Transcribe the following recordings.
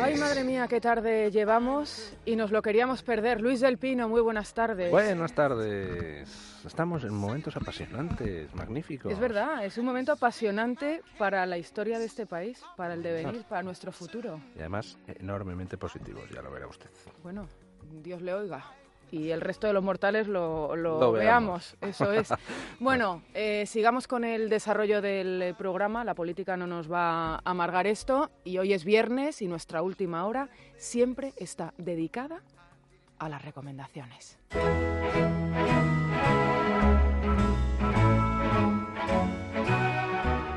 Ay, madre mía, qué tarde llevamos y nos lo queríamos perder. Luis del Pino, muy buenas tardes. Buenas tardes. Estamos en momentos apasionantes, magníficos. Es verdad, es un momento apasionante para la historia de este país, para el devenir, para nuestro futuro. Y además enormemente positivos, ya lo verá usted. Bueno, Dios le oiga y el resto de los mortales lo, veamos. Eso es. Bueno, eh, sigamos con el desarrollo del programa. La política no nos va a amargar esto. Y hoy es viernes y nuestra última hora siempre está dedicada a las recomendaciones.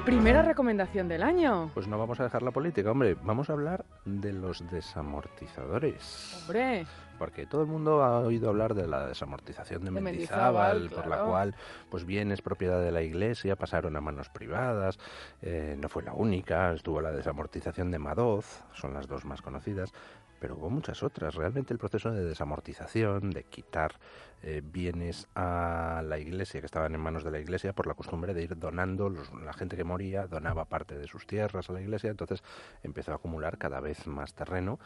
Primera recomendación del año. Pues no vamos a dejar la política, hombre. Vamos a hablar de los desamortizadores. Hombre. Porque todo el mundo ha oído hablar de la desamortización de, Mendizábal, por la cual pues bienes propiedad de la Iglesia pasaron a manos privadas. Eh, no fue la única, estuvo la desamortización de Madoz, son las dos más conocidas pero hubo muchas otras. Realmente el proceso de desamortización, de quitar eh, bienes a la iglesia que estaban en manos de la iglesia por la costumbre de ir donando, la gente que moría donaba parte de sus tierras a la iglesia, entonces empezó a acumular cada vez más terreno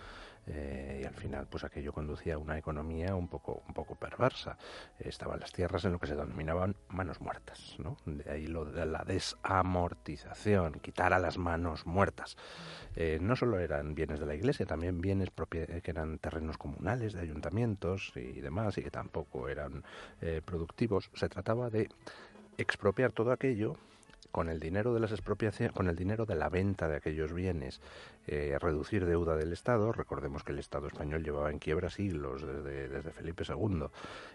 eh, y al final pues aquello conducía a una economía un poco, un poco perversa. estaban las tierras en lo que se denominaban manos muertas, ¿no? de ahí lo de la desamortización, quitar a las manos muertas. Eh, no solo eran bienes de la iglesia, también bienes que eran terrenos comunales de ayuntamientos y demás, y que tampoco eran eh, productivos. Se trataba de expropiar todo aquello con el dinero de las expropiaciones, con el dinero de la venta de aquellos bienes, eh, reducir deuda del Estado. Recordemos que el Estado español llevaba en quiebra siglos desde, desde, Felipe II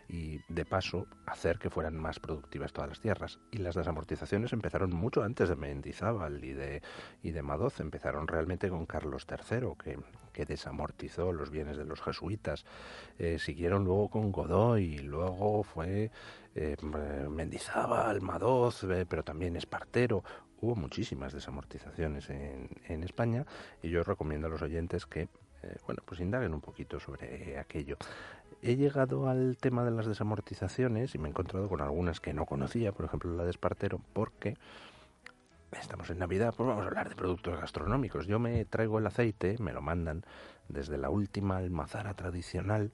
y de paso hacer que fueran más productivas todas las tierras. Y las desamortizaciones empezaron mucho antes de Mendizábal y de, y de Madoz. Empezaron realmente con Carlos III, que, desamortizó los bienes de los jesuitas. Eh, siguieron luego con Godoy, y luego fue eh, Mendizábal, Madoz, eh, pero también Espartero. Hubo muchísimas desamortizaciones en, en España y yo recomiendo a los oyentes que eh, bueno, pues indaguen un poquito sobre aquello. He llegado al tema de las desamortizaciones y me he encontrado con algunas que no conocía, por ejemplo la de Espartero, porque Estamos en Navidad, pues vamos a hablar de productos gastronómicos. Yo me traigo el aceite, me lo mandan desde la última almazara tradicional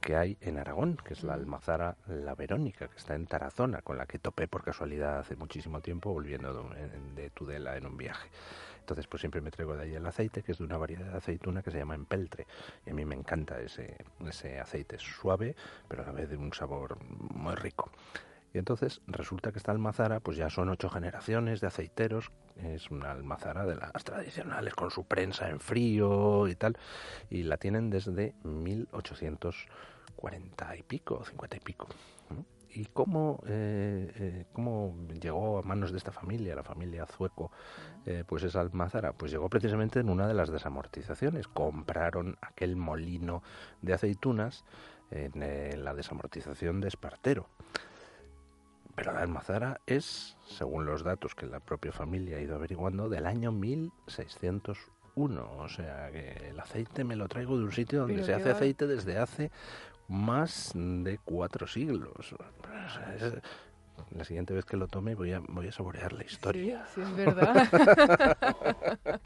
que hay en Aragón, que es la almazara La Verónica, que está en Tarazona, con la que topé por casualidad hace muchísimo tiempo volviendo de, Tudela en un viaje. Entonces, pues siempre me traigo de ahí el aceite, que es de una variedad de aceituna que se llama empeltre. Y a mí me encanta ese, ese aceite suave, pero a la vez de un sabor muy rico. Y entonces resulta que esta almazara, pues ya son ocho generaciones de aceiteros, es una almazara de las tradicionales con su prensa en frío y tal, y la tienen desde 1840 y pico, 50 y pico. ¿Y cómo, eh, eh, cómo llegó a manos de esta familia, la familia Zueco, eh, pues esa almazara? Pues llegó precisamente en una de las desamortizaciones. Compraron aquel molino de aceitunas en la desamortización de Espartero. Pero la almazara es, según los datos que la propia familia ha ido averiguando, del año 1601. O sea que el aceite me lo traigo de un sitio donde se hace aceite desde hace más de cuatro siglos la siguiente vez que lo tome voy a, voy a saborear la historia. Sí, es verdad.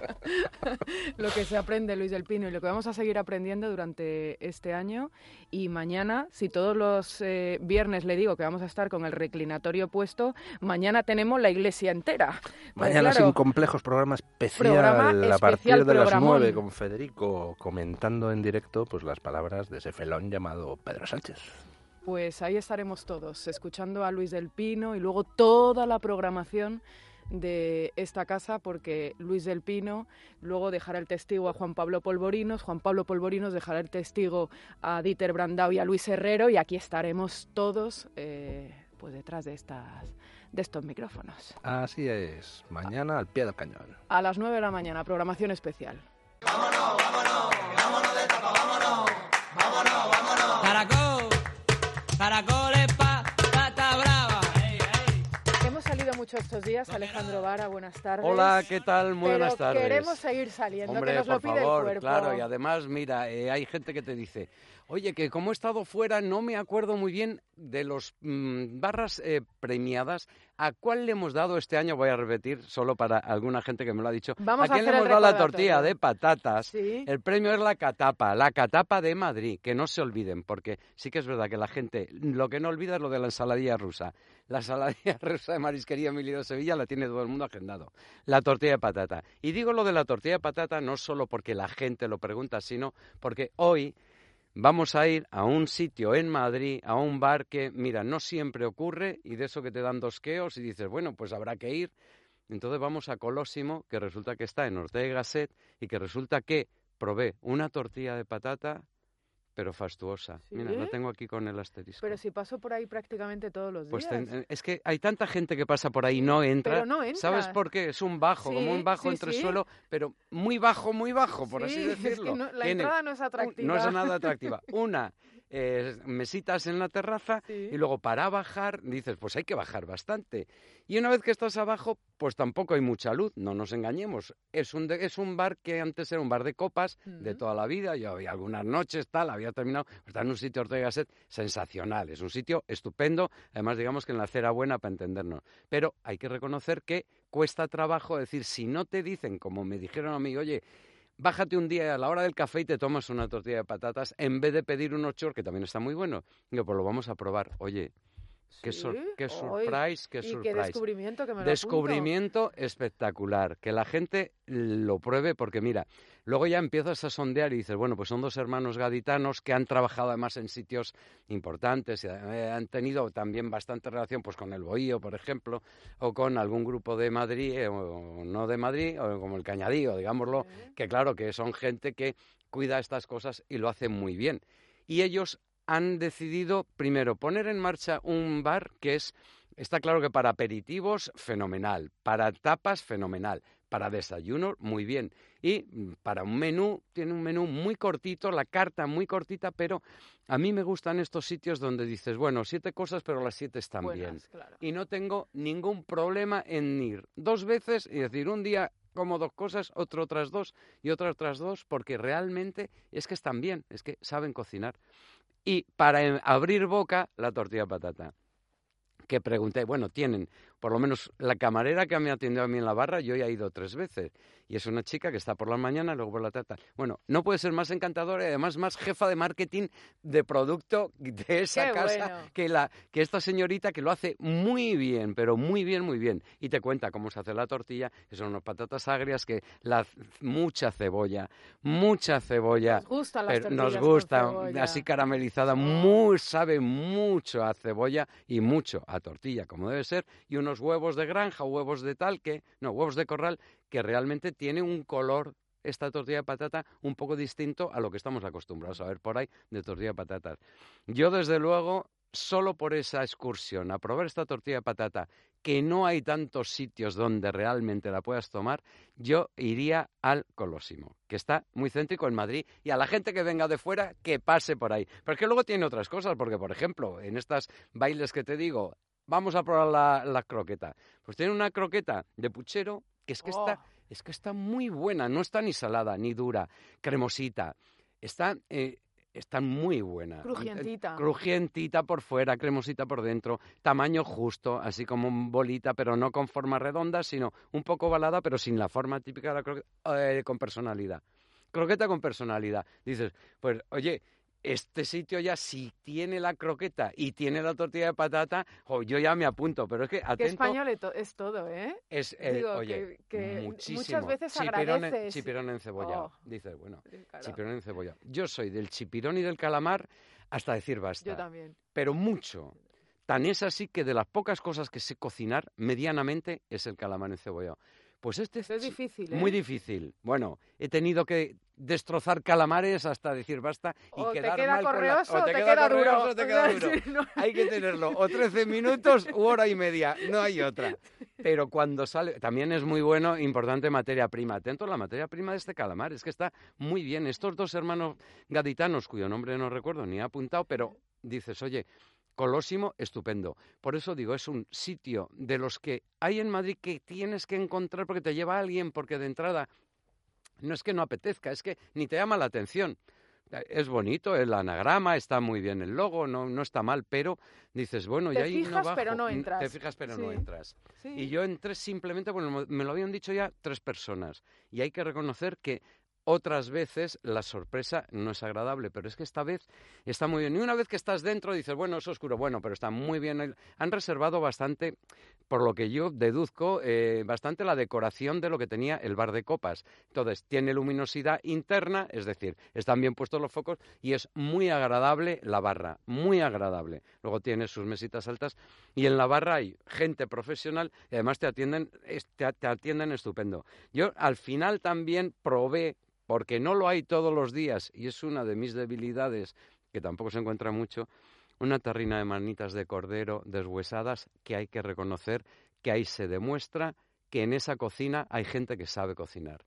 lo que se aprende, Luis del Pino, y lo que vamos a seguir aprendiendo durante este año. Y mañana, si todos los eh, viernes le digo que vamos a estar con el reclinatorio puesto, mañana tenemos la iglesia entera. Pues mañana sin complejos, programa especial a partir de las nueve con Federico comentando en directo pues las palabras de ese felón llamado Pedro Sánchez. Pues ahí estaremos todos, escuchando a Luis del Pino y luego toda la programación de esta casa porque Luis del Pino luego dejará el testigo a Juan Pablo Polvorinos, Juan Pablo Polvorinos dejará el testigo a Dieter Brandau y a Luis Herrero y aquí estaremos todos eh, pues detrás de estas de estos micrófonos. Así es, mañana al pie del cañón. A las 9 de la mañana, programación especial. Vámonos, vámonos, estos días. Alejandro Vara, buenas tardes. Hola, ¿qué tal? Muy Pero buenas tardes. queremos seguir saliendo, Hombre, que nos lo por pide favor, el cuerpo. claro, y además, mira, eh, hay gente que te dice, oye, que como he estado fuera no me acuerdo muy bien de los mm, barras eh, premiadas, ¿a cuál le hemos dado este año? Voy a repetir, solo para alguna gente que me lo ha dicho. Vamos ¿A a quién le hemos dado la tortilla de patatas? Sí. El premio es la catapa, la catapa de Madrid, que no se olviden, porque sí que es verdad que la gente lo que no olvida es lo de la ensaladilla rusa. La ensaladilla rusa de marisquería Emilio Sevilla la tiene todo el mundo agendado. La tortilla de patata. Y digo lo de la tortilla de patata no solo porque la gente lo pregunta, sino porque hoy vamos a ir a un sitio en Madrid, a un bar que, mira, no siempre ocurre y de eso que te dan dos queos y dices, bueno, pues habrá que ir. Entonces vamos a Colosimo, que resulta que está en Ortega Gasset y que resulta que probé una tortilla de patata, pero fastuosa. Mira, la ¿Sí? tengo aquí con el asterisco. Pero si paso por ahí prácticamente todos los Pues días. ten- es que hay tanta gente que pasa por ahí y no entra. Pero no ¿Sabes entra. por qué? Es un bajo, como Sí, un bajo sí, entre sí. suelo, pero muy bajo, muy bajo, por así Sí, es que decirlo. no- la Tiene entrada no es un- atractiva. no es nada atractiva. Una, eh, mesitas en la terraza Sí. y luego para bajar dices, pues hay que bajar bastante. Y una vez que estás abajo, pues tampoco hay mucha luz, no nos engañemos. Es un, de- es un bar que antes era un bar de copas de toda la vida. Yo había algunas noches, tal, había terminado. Está en un sitio Ortega Gasset sensacional. Es un sitio estupendo. Además, digamos que en la acera buena para entendernos. Pero hay que reconocer que cuesta trabajo decir, si no te dicen, como me dijeron a mí, oye, bájate un día a la hora del café y te tomas una tortilla de patatas en vez de pedir un ochor, que también está muy bueno. Digo, pues lo vamos a probar. Oye, qué, Sí, qué surprise, qué descubrimiento que me lo apunto. Descubrimiento espectacular, que la gente lo pruebe porque mira, luego ya empiezas a sondear y dices, bueno, pues son dos hermanos gaditanos que han trabajado además en sitios importantes y eh, han tenido también bastante relación pues con el Bohío, por ejemplo, o con algún grupo de Madrid eh, o no de Madrid, o como el Cañadío, digámoslo, que claro que son gente que cuida estas cosas y lo hace muy bien. Y ellos han decidido primero poner en marcha un bar que es Está claro que para aperitivos, fenomenal. Para tapas, fenomenal. Para desayunos, muy bien. Y mm, para un menú, tiene un menú muy cortito, la carta muy cortita, pero a mí me gustan estos sitios donde dices, bueno, siete cosas, pero las siete están bien. Claro. Y no tengo ningún problema en ir dos veces y decir, un día como dos cosas, otro otras dos y otra otras dos, porque realmente es que están bien, es que saben cocinar. Y para abrir boca, la tortilla de patata. Que pregunté, bueno, tienen, por lo menos la camarera que me atendió a mí en la barra, yo ya he ido tres veces. Y es una chica que está por la mañana, luego por la tarde. Bueno, no puede ser más encantadora y además más jefa de marketing de producto de esa Qué casa bueno. que, la, que esta señorita que lo hace muy bien, pero muy bien, muy bien. Y te cuenta cómo se hace la tortilla, que son unas patatas agrias, que la, mucha cebolla, mucha cebolla. Nos gustan las nos tortillas con gusta, cebolla. así caramelizada, muy, sabe mucho a cebolla y mucho a tortilla, como debe ser, y unos huevos de granja, huevos de tal que, no, huevos de corral, que realmente tiene un color esta tortilla de patata un poco distinto a lo que estamos acostumbrados a ver por ahí de tortilla de patatas. Yo, desde luego, solo por esa excursión a probar esta tortilla de patata, que no hay tantos sitios donde realmente la puedas tomar, yo iría al Colosimo, que está muy céntrico en Madrid, y a la gente que venga de fuera, que pase por ahí. Pero es que luego tiene otras cosas, porque, por ejemplo, en estas bailes que te digo, vamos a probar la, la croqueta. Pues tiene una croqueta de puchero que es que está Oh. es que está muy buena, no está ni salada, ni dura, cremosita. Está, eh, está muy buena. Crujientita. Crujientita por fuera, cremosita por dentro, tamaño justo, así como un bolita, pero no con forma redonda, sino un poco ovalada, pero sin la forma típica de la croqueta, eh, con personalidad. Croqueta con personalidad. Dices, pues oye, este sitio ya si tiene la croqueta y tiene la tortilla de patata, yo ya me apunto, pero es que Que atento, español eto- es todo, ¿eh? es, eh, Digo, oye, que- que muchísimo. muchas veces chipirón en, agradeces. chipirón encebollado. Oh. Dices, bueno, claro. chipirón encebollado. Yo soy del chipirón y del calamar hasta decir basta. Yo también. Pero mucho. Tan es así que de las pocas cosas que sé cocinar medianamente es el calamar encebollado. Pues este Eso es difícil, ¿eh? Muy difícil. Bueno, he tenido que destrozar calamares hasta decir basta y o te quedar queda mal con la- o o te queda correoso o te queda duro. sí, no- Hay que tenerlo o 13 minutos u hora y media, no hay otra. Pero cuando sale, también es muy bueno, importante materia prima. Atento a la materia prima de este calamar, es que está muy bien. Estos dos hermanos gaditanos, cuyo nombre no recuerdo ni he apuntado, pero dices, oye, Colosimo, estupendo. Por eso digo, es un sitio de los que hay en Madrid que tienes que encontrar porque te lleva alguien, porque de entrada no es que no apetezca, es que ni te llama la atención. Es bonito el anagrama, está muy bien el logo, no, no está mal, pero dices, bueno, te y ahí fijas, no pero no entras. Te fijas, pero no entras. Sí. Y yo entré simplemente, bueno, me lo habían dicho ya tres personas. Y hay que reconocer que otras veces la sorpresa no es agradable, pero es que esta vez está muy bien. Y una vez que estás dentro dices, bueno, es oscuro, bueno, pero está muy bien. Han reservado bastante, por lo que yo deduzco, eh, bastante la decoración de lo que tenía el bar de copas. Entonces, tiene luminosidad interna, es decir, están bien puestos los focos y es muy agradable la barra, muy agradable. Luego tiene sus mesitas altas y en la barra hay gente profesional y además te atienden, te atienden estupendo. Yo al final también probé, porque no lo hay todos los días y es una de mis debilidades, que tampoco se encuentra mucho, una tarrina de manitas de cordero deshuesadas que hay que reconocer que ahí se demuestra que en esa cocina hay gente que sabe cocinar.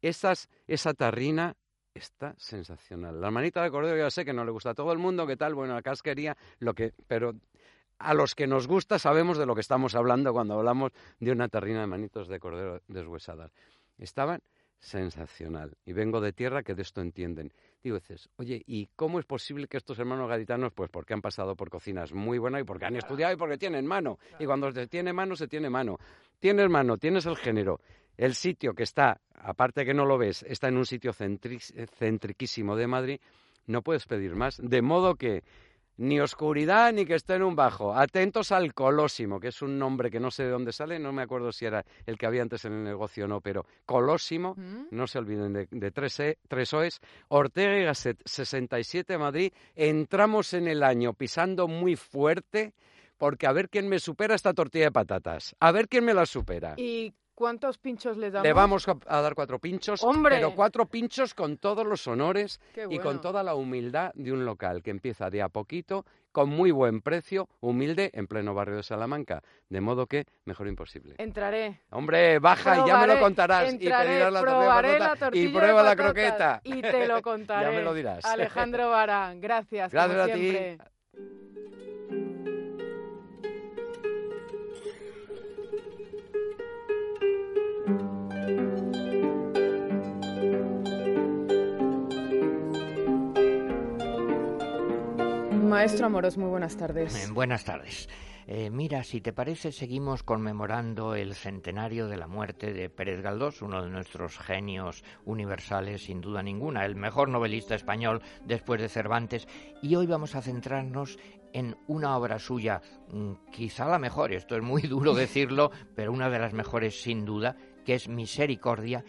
Esas, esa tarrina está sensacional. La manita de cordero ya sé que no le gusta a todo el mundo, que tal, bueno, la casquería, lo que, pero a los que nos gusta sabemos de lo que estamos hablando cuando hablamos de una tarrina de manitos de cordero deshuesadas. Estaban sensacional. Y vengo de tierra que de esto entienden. Digo, dices, oye, ¿y cómo es posible que estos hermanos gaditanos, pues porque han pasado por cocinas muy buenas y porque han estudiado y porque tienen mano? Y cuando se tiene mano, se tiene mano. Tienes mano, tienes el género. El sitio que está, aparte que no lo ves, está en un sitio centri- centriquísimo de Madrid, no puedes pedir más. De modo que ni oscuridad ni que esté en un bajo. Atentos al Colosimo, que es un nombre que no sé de dónde sale, no me acuerdo si era el que había antes en el negocio o no, pero Colosimo, ¿Mm? no se olviden de, de tres, E- tres OEs, Ortega y Gasset, 67 Madrid, entramos en el año pisando muy fuerte, porque a ver quién me supera esta tortilla de patatas, a ver quién me la supera. ¿Y cuántos pinchos le damos? Le vamos a dar cuatro pinchos, ¡Hombre! pero cuatro pinchos con todos los honores y con toda la humildad de un local que empieza de a poquito, con muy buen precio, humilde, en pleno barrio de Salamanca. De modo que, mejor imposible. Entraré. Hombre, baja y ya me lo contarás. y entraré, pedirás la tortilla la tortilla y prueba la croqueta. Y te lo contaré. Ya me lo dirás. Alejandro Vara, gracias. Gracias como a ti. Maestro Amoros, muy buenas tardes. Eh, Buenas tardes. Eh, mira, si te parece, seguimos conmemorando el centenario de la muerte de Pérez Galdós, uno de nuestros genios universales, sin duda ninguna, el mejor novelista español después de Cervantes, y hoy vamos a centrarnos en una obra suya, mm, quizá la mejor, esto es muy duro decirlo, pero una de las mejores sin duda, que es Misericordia,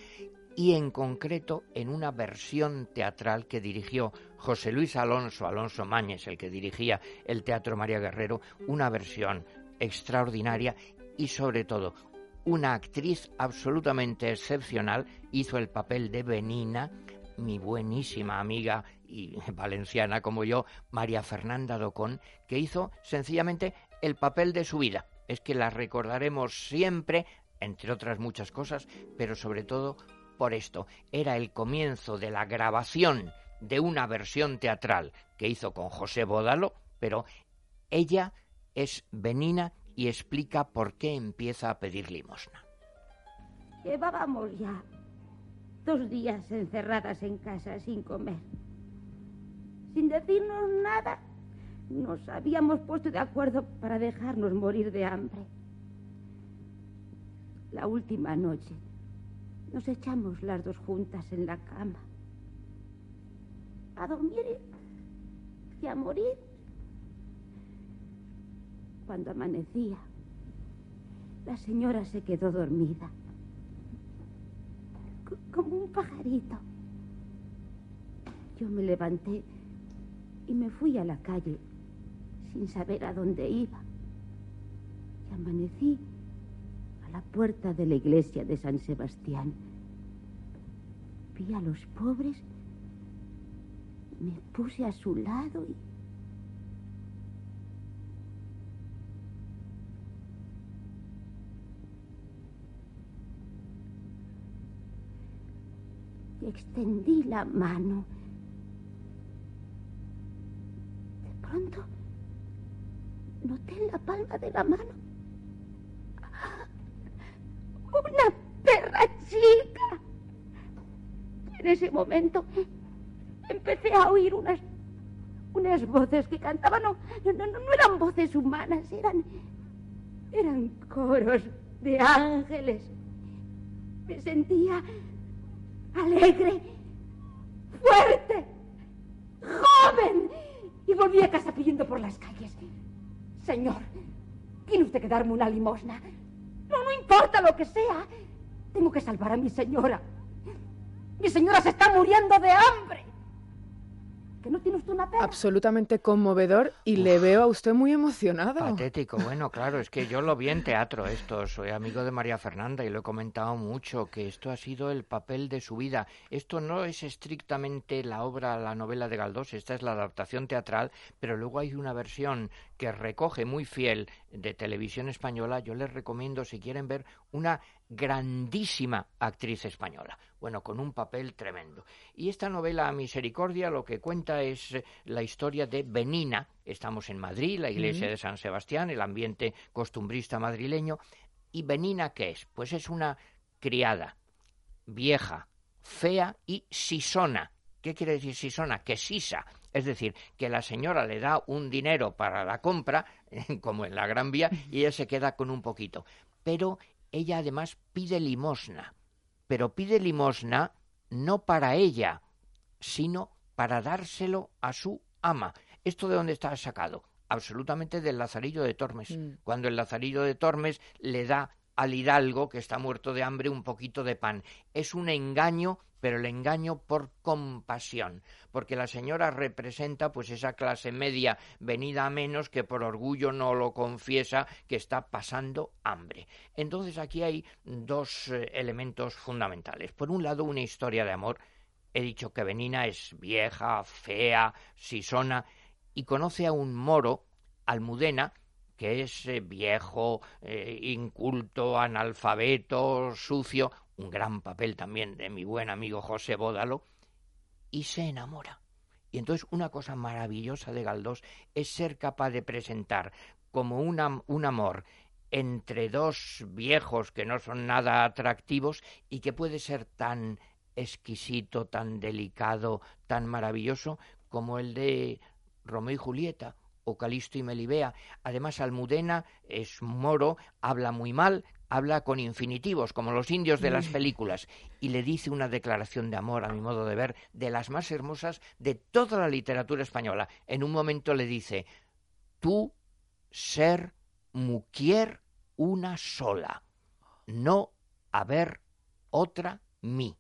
y en concreto en una versión teatral que dirigió José Luis Alonso, Alonso Mañez, el que dirigía el Teatro María Guerrero, una versión extraordinaria y sobre todo una actriz absolutamente excepcional hizo el papel de Benina, mi buenísima amiga y valenciana como yo, María Fernanda Docón, que hizo sencillamente el papel de su vida. Es que la recordaremos siempre, entre otras muchas cosas, pero sobre todo por esto. Era el comienzo de la grabación de una versión teatral que hizo con José Bódalo, pero ella es Benina y explica por qué empieza a pedir limosna. Llevábamos ya dos días encerradas en casa sin comer. Sin decirnos nada, nos habíamos puesto de acuerdo para dejarnos morir de hambre. La última noche nos echamos las dos juntas en la cama. A dormir y a morir. Cuando amanecía, la señora se quedó dormida co- como un pajarito. Yo me levanté y me fui a la calle sin saber a dónde iba. Y amanecí la puerta de la iglesia de San Sebastián. Vi a los pobres, me puse a su lado y... extendí la mano. De pronto palma de la mano. Una perra chica. en ese momento empecé a oír unas unas voces que cantaban. No, no, no, no eran voces humanas, eran eran coros de ángeles. Me sentía alegre, fuerte, joven. Y volví a casa pidiendo por las calles. Señor, tiene usted que darme una limosna. No, no importa lo que sea. Tengo que salvar a mi señora. Mi señora se está muriendo de hambre que no tiene usted una pena. Absolutamente conmovedor y le veo a usted muy emocionado. Patético, bueno, claro, es que yo lo vi en teatro esto, soy amigo de María Fernanda y lo he comentado mucho, que esto ha sido el papel de su vida. Esto no es estrictamente la obra, la novela de Galdós, esta es la adaptación teatral, pero luego hay una versión que recoge muy fiel de televisión española. Yo les recomiendo, si quieren ver, una grandísima actriz española, bueno, con un papel tremendo. Y esta novela Misericordia lo que cuenta es eh, la historia de Benina, estamos en Madrid, la iglesia de San Sebastián, el ambiente costumbrista madrileño, y Benina ¿qué es? Pues es una criada, vieja, fea y sisona. ¿Qué quiere decir sisona? Que sisa. Es decir, que la señora le da un dinero para la compra, como en la Gran Vía, y ella se queda con un poquito. Pero ella además pide limosna, pero pide limosna no para ella, sino para dárselo a su ama. ¿Esto de dónde está sacado? Absolutamente del Lazarillo de Tormes. Mm. Cuando el Lazarillo de Tormes le da al hidalgo que está muerto de hambre un poquito de pan. Es un engaño pero el engaño por compasión, porque la señora representa pues esa clase media venida a menos que por orgullo no lo confiesa que está pasando hambre. Entonces aquí hay dos eh, elementos fundamentales. Por un lado, una historia de amor. He dicho que Benina es vieja, fea, sisona, y conoce a un moro, Almudena, que es eh, viejo, eh, inculto, analfabeto, sucio, un gran papel también de mi buen amigo José Bódalo, y se enamora. Y entonces una cosa maravillosa de Galdós es ser capaz de presentar como un amor entre dos viejos que no son nada atractivos y que puede ser tan exquisito, tan delicado, tan maravilloso como el de Romeo y Julieta o Calisto y Melibea. Además, Almudena es moro, habla muy mal, habla con infinitivos, como los indios de las películas, y le dice una declaración de amor, a mi modo de ver, de las más hermosas de toda la literatura española. En un momento le dice, tú ser muquier una sola, no haber otra mí.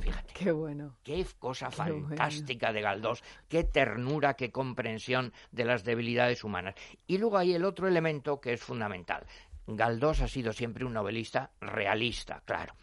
Fíjate. Qué bueno. Qué cosa fantástica de Galdós. Qué ternura, qué comprensión de las debilidades humanas. Y luego hay el otro elemento que es fundamental. Galdós ha sido siempre un novelista realista, claro.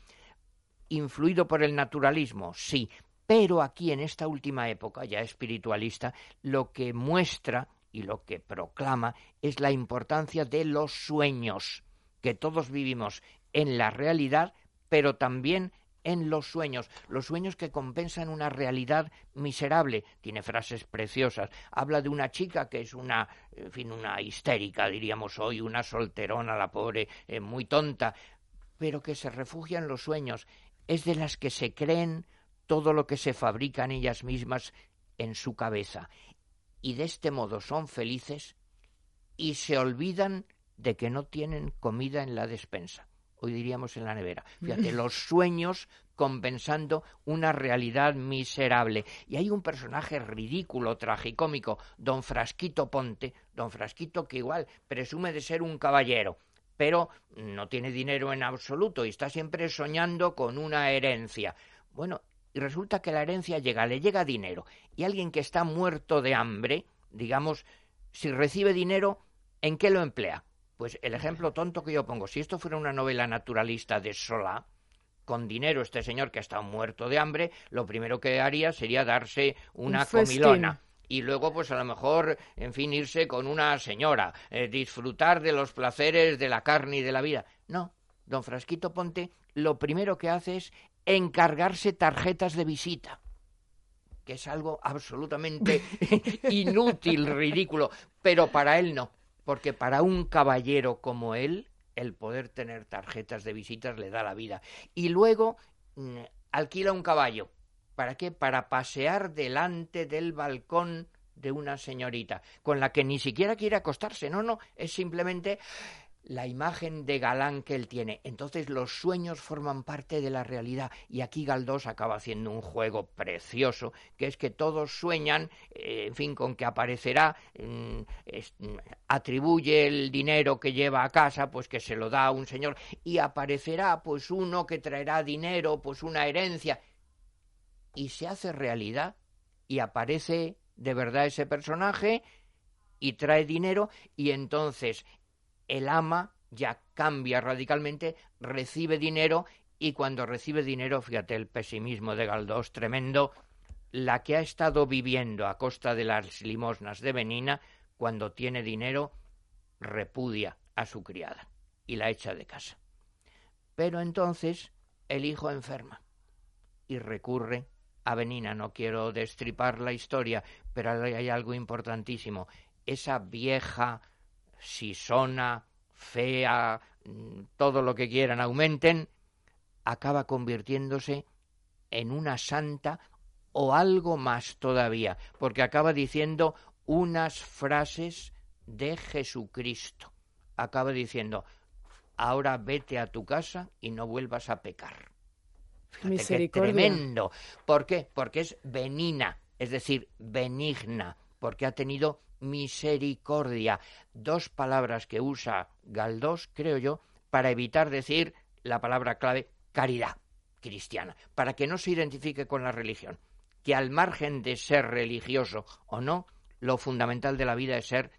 Influido por el naturalismo, sí, pero aquí en esta última época, ya espiritualista, lo que muestra y lo que proclama es la importancia de los sueños, que todos vivimos en la realidad, pero también en los sueños, los sueños que compensan una realidad miserable. Tiene frases preciosas. Habla de una chica que es una, fin, una histérica, diríamos hoy, una solterona, la pobre, eh, muy tonta, pero que se refugia en los sueños. Es de las que se creen todo lo que se fabrican ellas mismas en su cabeza. Y de este modo son felices y se olvidan de que no tienen comida en la despensa hoy diríamos en la nevera. Fíjate, los sueños compensando una realidad miserable. Y hay un personaje ridículo, tragicómico, don Frasquito Ponte, don Frasquito que igual presume de ser un caballero, pero no tiene dinero en absoluto y está siempre soñando con una herencia. Bueno, y resulta que la herencia llega, le llega dinero, y alguien que está muerto de hambre, digamos, si recibe dinero, ¿en qué lo emplea? Pues el ejemplo tonto que yo pongo, si esto fuera una novela naturalista de Solá, con dinero este señor que ha estado muerto de hambre, lo primero que haría sería darse una comilona. Y luego pues a lo mejor, en fin, irse con una señora, eh, disfrutar de los placeres de la carne y de la vida. No, don Frasquito Ponte lo primero que hace es encargarse tarjetas de visita que es algo absolutamente inútil, ridículo, pero para él no porque para un caballero como él, el poder tener tarjetas de visitas le da la vida. Y luego mm, alquila un caballo. ¿Para qué? Para pasear delante del balcón de una señorita, con la que ni siquiera quiere acostarse. No, no, es simplemente la imagen de galán que él tiene. Entonces los sueños forman parte de la realidad y aquí Galdós acaba haciendo un juego precioso, que es que todos sueñan, eh, en fin, con que aparecerá, mm, atribuye el dinero que lleva a casa, pues que se lo da a un señor y aparecerá pues uno que traerá dinero, pues una herencia y se hace realidad y aparece de verdad ese personaje y trae dinero y entonces el ama ya cambia radicalmente, recibe dinero y cuando recibe dinero, fíjate el pesimismo de Galdós tremendo, la que ha estado viviendo a costa de las limosnas de Benina, cuando tiene dinero, repudia a su criada y la echa de casa. Pero entonces el hijo enferma y recurre a Benina. No quiero destripar la historia, pero hay algo importantísimo. Esa vieja sisona, fea, mm, todo lo que quieran aumenten, acaba convirtiéndose en una santa o algo más todavía, porque acaba diciendo unas frases de Jesucristo. Acaba diciendo, ahora vete a tu casa y no vuelvas a pecar. Fíjate qué tremendo. ¿Por qué? Porque es benina, es decir, benigna, porque ha tenido misericordia, dos palabras que usa Galdós, creo yo, para evitar decir la palabra clave caridad cristiana, para que no se identifique con la religión, que al margen de ser religioso o no, lo fundamental de la vida es ser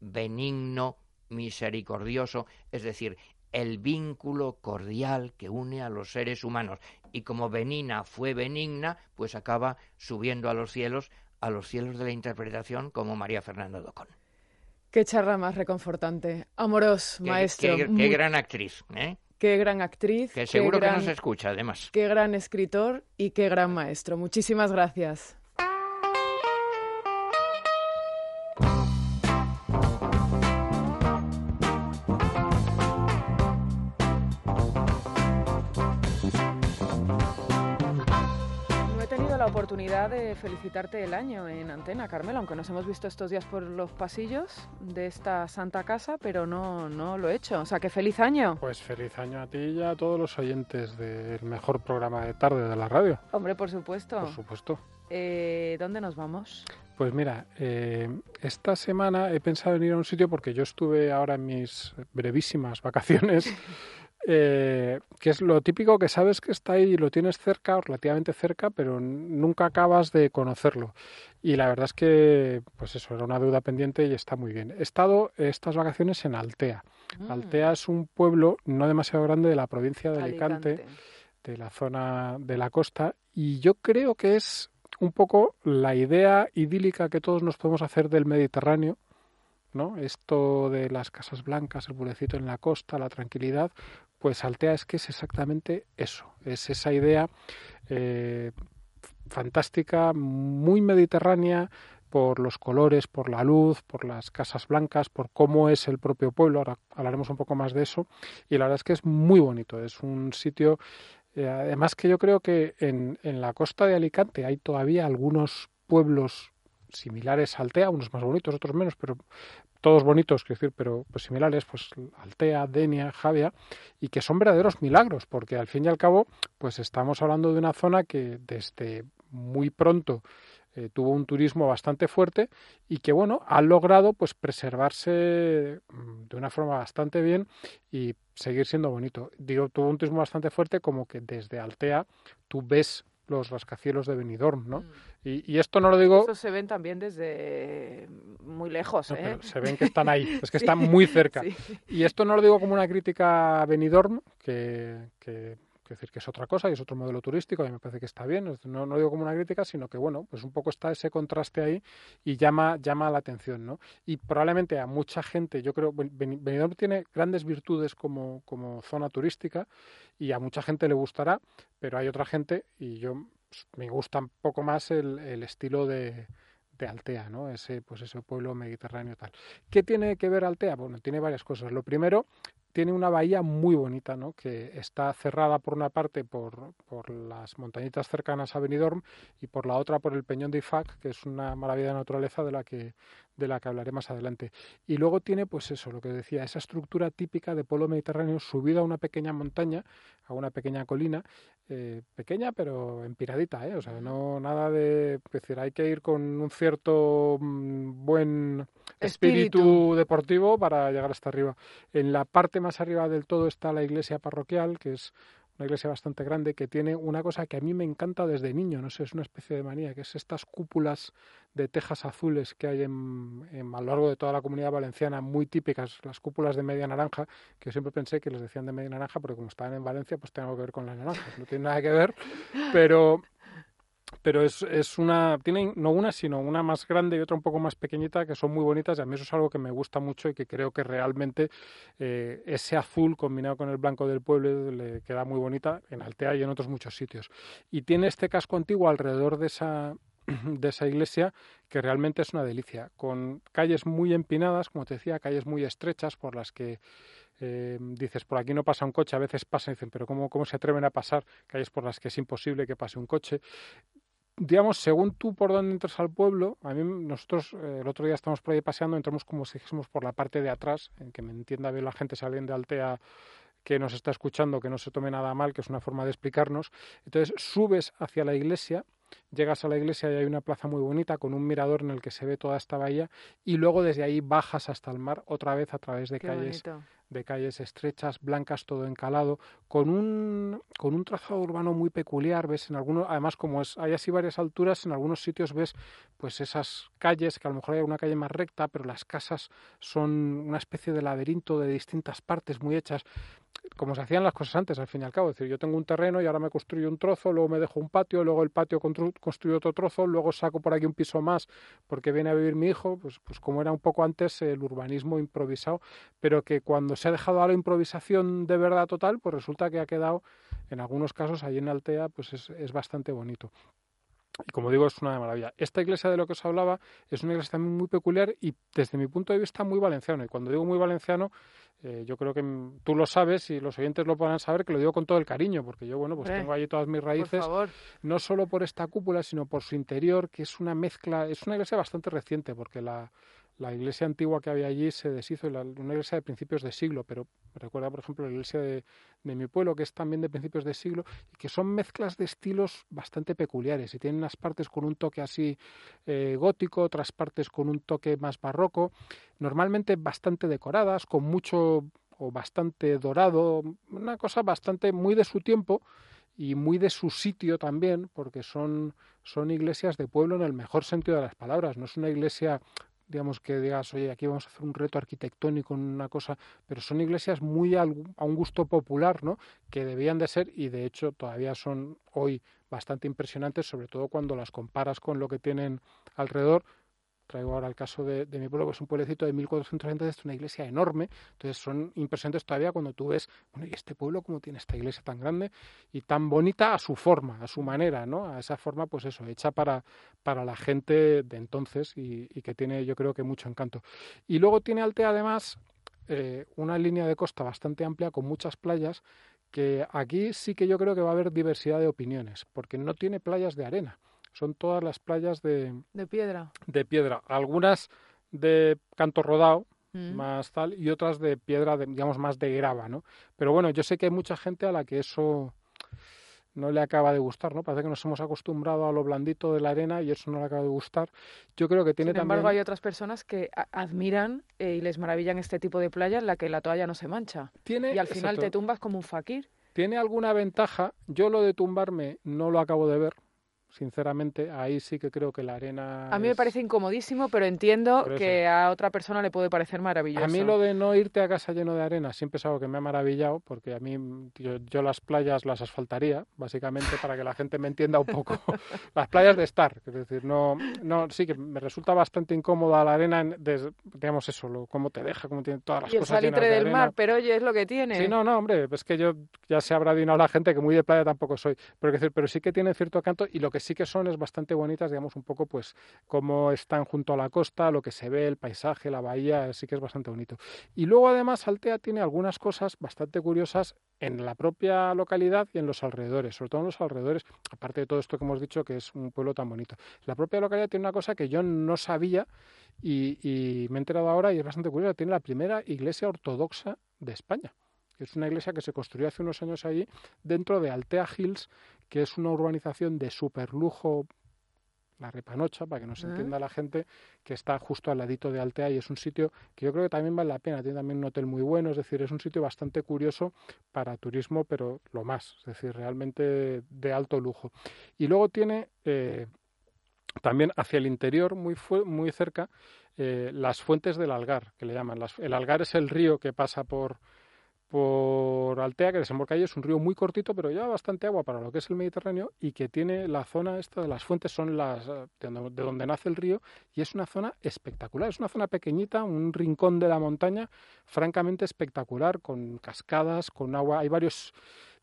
benigno, misericordioso, es decir, el vínculo cordial que une a los seres humanos. Y como Benina fue benigna, pues acaba subiendo a los cielos a los cielos de la interpretación como María Fernanda Docón. Qué charla más reconfortante. Amoros, maestro. Qué, gran actriz, ¿eh? Qué gran actriz. Que seguro que nos escucha, además. Qué gran escritor y qué gran maestro. Muchísimas gracias. Oportunidad de felicitarte el año en antena, Carmelo, aunque nos hemos visto estos días por los pasillos de esta santa casa, pero no, no lo he hecho. O sea, que feliz año. Pues feliz año a ti y a todos los oyentes del mejor programa de tarde de la radio. Hombre, por supuesto. Por supuesto. Eh, ¿Dónde nos vamos? Pues mira, eh, esta semana he pensado en ir a un sitio porque yo estuve ahora en mis brevísimas vacaciones eh, que es lo típico que sabes que está ahí y lo tienes cerca, relativamente cerca, pero nunca acabas de conocerlo. Y la verdad es que, pues eso, era una deuda pendiente y está muy bien. He estado estas vacaciones en Altea. Mm. Altea es un pueblo no demasiado grande de la provincia de Alicante, de la zona de la costa, y yo creo que es un poco la idea idílica que todos nos podemos hacer del Mediterráneo, ¿no? Esto de las casas blancas, el pueblecito en la costa, la tranquilidad, pues Altea es que es exactamente eso, es esa idea eh, fantástica, muy mediterránea, por los colores, por la luz, por las casas blancas, por cómo es el propio pueblo. Ahora hablaremos un poco más de eso. Y la verdad es que es muy bonito. Es un sitio, eh, además que yo creo que en, la costa de Alicante hay todavía algunos pueblos similares a Altea, unos más bonitos, otros menos, pero todos bonitos, quiero decir, pero pues similares, pues Altea, Denia, Javia, y que son verdaderos milagros, porque al fin y al cabo, pues estamos hablando de una zona que desde muy pronto eh, tuvo un turismo bastante fuerte y que bueno ha logrado pues preservarse mm, de una forma bastante bien y seguir siendo bonito. Digo tuvo un turismo bastante fuerte como que desde Altea tú ves los rascacielos de Benidorm, ¿no? Mm. Y, esto no lo digo... Eso se ven también desde muy lejos, ¿eh? se ven que están ahí, es que están muy cerca. Y esto no lo digo como una crítica a Benidorm, que, que decir que es otra cosa y es otro modelo turístico y me parece que está bien, no, no digo como una crítica, sino que bueno, pues un poco está ese contraste ahí y llama, llama la atención, ¿no? Y probablemente a mucha gente, yo creo, Benidorm tiene grandes virtudes como, como zona turística y a mucha gente le gustará, pero hay otra gente y yo pues, me gusta un poco más el, el estilo de, de Altea, ¿no? Ese, pues ese pueblo mediterráneo tal. ¿Qué tiene que ver Altea? Bueno, tiene varias cosas. Lo primero, tiene una bahía muy bonita, ¿no? que está cerrada por una parte por, por, las montañitas cercanas a Benidorm y por la otra por el Peñón de Ifac, que es una maravilla de naturaleza de la que de la que hablaré más adelante. Y luego tiene, pues eso, lo que decía, esa estructura típica de pueblo mediterráneo subido a una pequeña montaña, a una pequeña colina, eh, pequeña pero empiradita, ¿eh? O sea, no nada de, es decir, hay que ir con un cierto mm, buen espíritu, espíritu deportivo para llegar hasta arriba. En la parte más arriba del todo está la iglesia parroquial, que es una iglesia bastante grande que tiene una cosa que a mí me encanta desde niño, no sé, es una especie de manía, que es estas cúpulas de tejas azules que hay en, a lo largo de toda la comunidad valenciana, muy típicas, las cúpulas de media naranja, que yo siempre pensé que les decían de media naranja, porque como estaban en Valencia, pues tengo que ver con las naranjas, no tiene nada que ver, pero pero es, es una, tiene no una, sino una más grande y otra un poco más pequeñita, que son muy bonitas y a mí eso es algo que me gusta mucho y que creo que realmente eh, ese azul combinado con el blanco del pueblo le queda muy bonita en Altea y en otros muchos sitios. Y tiene este casco antiguo alrededor de esa, de esa iglesia que realmente es una delicia, con calles muy empinadas, como te decía, calles muy estrechas por las que eh, dices, por aquí no pasa un coche, a veces pasan y dicen, pero ¿cómo, ¿cómo se atreven a pasar calles por las que es imposible que pase un coche? Digamos, según tú por dónde entras al pueblo, a mí nosotros eh, el otro día estamos por ahí paseando, entramos como si dijésemos por la parte de atrás, en que me entienda bien la gente, si alguien de Altea que nos está escuchando, que no se tome nada mal, que es una forma de explicarnos. Entonces subes hacia la iglesia, llegas a la iglesia y hay una plaza muy bonita con un mirador en el que se ve toda esta bahía y luego desde ahí bajas hasta el mar otra vez a través de calles de calles estrechas, blancas, todo encalado, con un, con un trazado urbano muy peculiar, ves en algunos, además como es, hay así varias alturas, en algunos sitios ves pues esas calles, que a lo mejor hay una calle más recta, pero las casas son una especie de laberinto de distintas partes muy hechas, como se hacían las cosas antes, al fin y al cabo. Es decir, yo tengo un terreno y ahora me construyo un trozo, luego me dejo un patio, luego el patio construyo otro trozo, luego saco por aquí un piso más porque viene a vivir mi hijo, pues, pues como era un poco antes el urbanismo improvisado, pero que cuando se ha dejado a la improvisación de verdad total, pues resulta que ha quedado, en algunos casos, allí en Altea, pues es, es bastante bonito. Y como digo, es una maravilla. Esta iglesia de lo que os hablaba es una iglesia también muy peculiar y desde mi punto de vista muy valenciano. Y cuando digo muy valenciano, eh, yo creo que tú lo sabes y los oyentes lo podrán saber que lo digo con todo el cariño, porque yo, bueno, pues tengo allí todas mis raíces, no solo por esta cúpula, sino por su interior, que es una mezcla, es una iglesia bastante reciente, porque la, la iglesia antigua que había allí se deshizo, una iglesia de principios de siglo, pero recuerda, por ejemplo, la iglesia de, mi pueblo, que es también de principios de siglo, y que son mezclas de estilos bastante peculiares, y tienen unas partes con un toque así eh, gótico, otras partes con un toque más barroco, normalmente bastante decoradas, con mucho o bastante dorado, una cosa bastante muy de su tiempo, y muy de su sitio también, porque son, son iglesias de pueblo en el mejor sentido de las palabras. No es una iglesia digamos que digas, oye, aquí vamos a hacer un reto arquitectónico una cosa, pero son iglesias muy a un gusto popular, ¿no? Que debían de ser y de hecho todavía son hoy bastante impresionantes, sobre todo cuando las comparas con lo que tienen alrededor, Traigo ahora el caso de, mi pueblo, que es un pueblecito de 1400 habitantes, es una iglesia enorme. Entonces son impresionantes todavía cuando tú ves, bueno, ¿y este pueblo cómo tiene esta iglesia tan grande y tan bonita a su forma, a su manera, ¿no? A esa forma, pues eso, hecha para, para la gente de entonces y, que tiene, yo creo que mucho encanto. Y luego tiene Altea, además, eh, una línea de costa bastante amplia con muchas playas que aquí sí que yo creo que va a haber diversidad de opiniones, porque no tiene playas de arena son todas las playas de... De piedra. De piedra. Algunas de canto rodado, mm. más tal, y otras de piedra, digamos, más de grava, ¿no? Pero bueno, yo sé que hay mucha gente a la que eso no le acaba de gustar, ¿no? Parece que nos hemos acostumbrado a lo blandito de la arena y eso no le acaba de gustar. Yo creo que tiene Sin embargo, hay otras personas que admiran eh, y les maravillan este tipo de playa en la que la toalla no se mancha. ¿Tiene, y al final te tumbas como un fakir. Tiene alguna ventaja. Yo lo de tumbarme no lo acabo de ver sinceramente, ahí sí que creo que la arena. A mí me parece incomodísimo, pero entiendo que a otra persona le puede parecer maravilloso. A mí lo de no irte a casa lleno de arena siempre es algo que me ha maravillado, porque a mí yo, las playas las asfaltaría, básicamente, para que la gente me entienda un poco. las playas de estar, es decir, no, no, sí que me resulta bastante incómoda la arena, digamos eso, lo, cómo te deja, cómo tiene todas las y cosas. el salitre del mar, pero oye, es lo que tiene. Sí, no, no, hombre, es que yo ya se habrá adivinado la gente que muy de playa tampoco soy, pero, pero sí que tiene cierto canto y lo que sí que son es bastante bonitas, digamos, un poco pues cómo están junto a la costa, lo que se ve, el paisaje, la bahía, sí que es bastante bonito. Y luego además Altea tiene algunas cosas bastante curiosas en la propia localidad y en los alrededores, sobre todo en los alrededores, aparte de todo esto que hemos dicho que es un pueblo tan bonito. La propia localidad tiene una cosa que yo no sabía y, y me he enterado ahora y es bastante curiosa, tiene la primera iglesia ortodoxa de España. Es una iglesia que se construyó hace unos años allí dentro de Altea Hills, que es una urbanización de superlujo, la Repanocha, para que nos entienda la gente, que está justo al ladito de Altea y es un sitio que yo creo que también vale la pena. Tiene también un hotel muy bueno, es decir, es un sitio bastante curioso para turismo, pero lo más, es decir, realmente de alto lujo. Y luego tiene eh, también hacia el interior, muy, muy cerca, eh, las fuentes del Algar, que le llaman. Las, el Algar es el río que pasa por, por Altea, que desemboca ahí, es un río muy cortito, pero lleva bastante agua para lo que es el Mediterráneo y que tiene la zona esta de las fuentes, son las de donde, nace el río, y es una zona espectacular, es una zona pequeñita, un rincón de la montaña, francamente espectacular, con cascadas, con agua, hay varios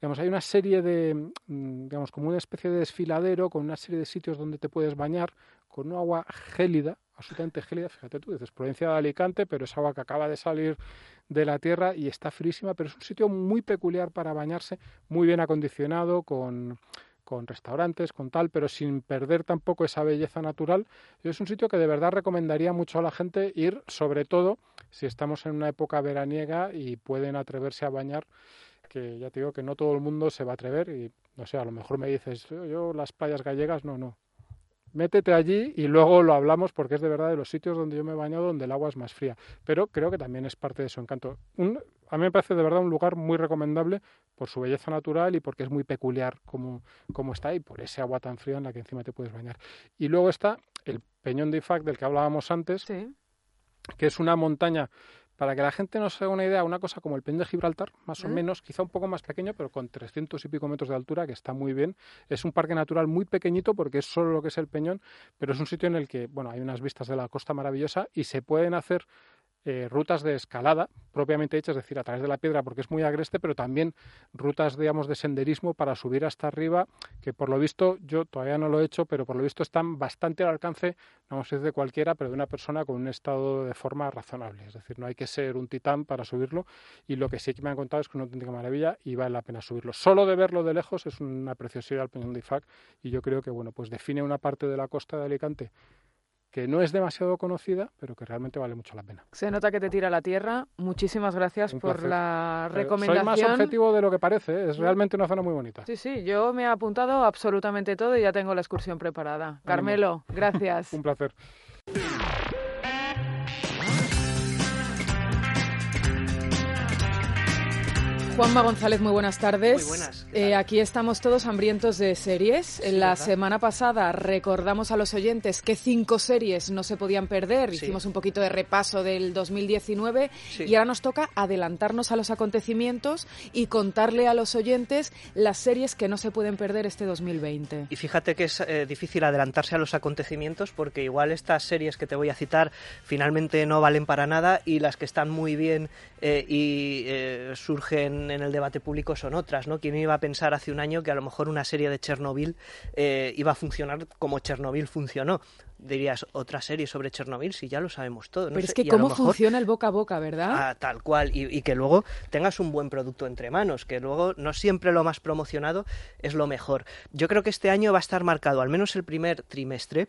digamos, hay una serie de, mm, digamos, como una especie de desfiladero con una serie de sitios donde te puedes bañar con agua gélida, absolutamente gélida, fíjate tú, dices provincia de Alicante, pero es agua que acaba de salir de la tierra y está frísima, pero es un sitio muy peculiar para bañarse, muy bien acondicionado, con, con restaurantes, con tal, pero sin perder tampoco esa belleza natural. Es un sitio que de verdad recomendaría mucho a la gente ir, sobre todo si estamos en una época veraniega y pueden atreverse a bañar, que ya te digo que no todo el mundo se va a atrever y no sé, a lo mejor me dices, yo las playas gallegas, no, no, métete allí y luego lo hablamos porque es de verdad de los sitios donde yo me he bañado donde el agua es más fría. Pero creo que también es parte de su encanto. a mí me parece de verdad un lugar muy recomendable por su belleza natural y porque es muy peculiar como, como está y por ese agua tan fría en la que encima te puedes bañar. Y luego está el Peñón de Ifac del que hablábamos antes, que es una montaña para que la gente nos haga una idea, una cosa como el Peñón de Gibraltar, más o menos, quizá un poco más pequeño, pero con 300 y pico metros de altura, que está muy bien. Es un parque natural muy pequeñito porque es solo lo que es el Peñón, pero es un sitio en el que, bueno, hay unas vistas de la costa maravillosa y se pueden hacer eh, rutas de escalada propiamente hechas, es decir, a través de la piedra porque es muy agreste, pero también rutas, digamos, de senderismo para subir hasta arriba, que por lo visto, yo todavía no lo he hecho, pero por lo visto están bastante al alcance, no vamos a decir de cualquiera, pero de una persona con un estado de forma razonable. Es decir, no hay que ser un titán para subirlo y lo que sí que me han contado es que es una auténtica maravilla y vale la pena subirlo. Solo de verlo de lejos es una preciosidad el Peñón de Ifac y yo creo que, bueno, pues define una parte de la costa de Alicante que no es demasiado conocida, pero que realmente vale mucho la pena. Se nota que te tira la tierra. Muchísimas gracias por la recomendación. Soy más objetivo de lo que parece, ¿eh? es realmente una zona muy bonita. Sí, sí, yo me he apuntado absolutamente todo y ya tengo la excursión preparada. Carmelo, gracias. Un placer. Juanma González, muy buenas tardes. Muy buenas. Eh, aquí estamos todos hambrientos de series. la semana pasada recordamos a los oyentes que cinco series no se podían perder. Hicimos un poquito de repaso del 2019 y ahora nos toca adelantarnos a los acontecimientos y contarle a los oyentes las series que no se pueden perder este 2020. Y fíjate que es eh, difícil adelantarse a los acontecimientos porque igual estas series que te voy a citar finalmente no valen para nada y las que están muy bien eh, y surgen en el debate público son otras, ¿no? ¿Quién iba a pensar hace un año que a lo mejor una serie de Chernobyl eh, iba a funcionar como Chernobyl funcionó? Dirías otra serie sobre Chernobyl si ya lo sabemos todo. Pero es que cómo funciona el boca a boca, ¿verdad? Ah, tal cual. Y, que luego tengas un buen producto entre manos, que luego no siempre lo más promocionado es lo mejor. Yo creo que este año va a estar marcado, al menos el primer trimestre,